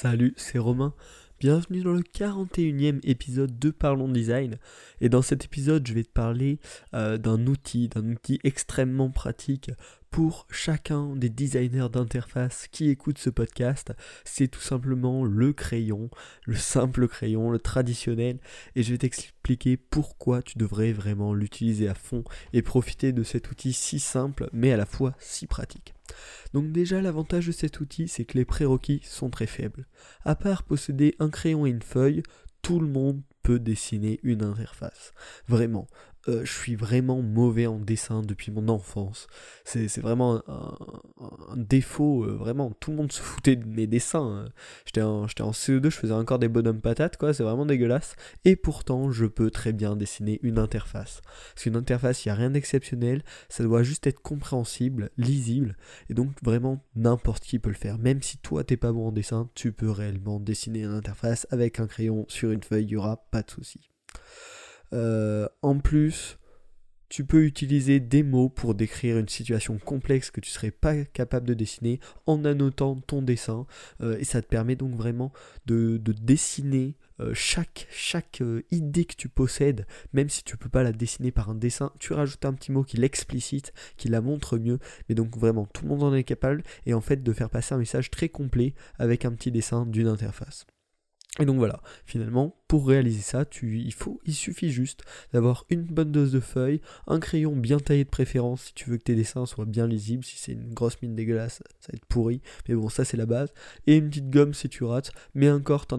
Salut, c'est Romain. Bienvenue dans le 41e épisode de Parlons Design. Et dans cet épisode, je vais te parler euh, d'un outil, d'un outil extrêmement pratique pour chacun des designers d'interface qui écoutent ce podcast. C'est tout simplement le crayon, le simple crayon, le traditionnel. Et je vais t'expliquer pourquoi tu devrais vraiment l'utiliser à fond et profiter de cet outil si simple mais à la fois si pratique. Donc déjà l'avantage de cet outil c'est que les prérequis sont très faibles. À part posséder un crayon et une feuille, tout le monde peut dessiner une interface. Vraiment, euh, je suis vraiment mauvais en dessin depuis mon enfance. C'est vraiment un, défaut, euh, vraiment. Tout le monde se foutait de mes dessins. Hein. J'étais en, en CE2, je faisais encore des bonhommes patates, quoi. C'est vraiment dégueulasse. Et pourtant, je peux très bien dessiner une interface. Parce qu'une interface, il n'y a rien d'exceptionnel. Ça doit juste être compréhensible, lisible. Et donc, vraiment, n'importe qui peut le faire. Même si toi, t'es pas bon en dessin, tu peux réellement dessiner une interface avec un crayon sur une feuille. Il n'y aura pas de souci. Euh, en plus, tu peux utiliser des mots pour décrire une situation complexe que tu serais pas capable de dessiner en annotant ton dessin. Euh, et ça te permet donc vraiment de, dessiner euh, chaque, chaque idée que tu possèdes, même si tu peux pas la dessiner par un dessin, tu rajoutes un petit mot qui l'explicite, qui la montre mieux. Mais donc vraiment, tout le monde en est capable. Et en fait, de faire passer un message très complet avec un petit dessin d'une interface. Et donc voilà, finalement, pour réaliser ça, il, faut, il suffit juste d'avoir une bonne dose de feuilles, un crayon bien taillé de préférence si tu veux que tes dessins soient bien lisibles, si c'est une grosse mine dégueulasse, ça va être pourri, mais bon, ça c'est la base, et une petite gomme si tu rates, mais encore, t'en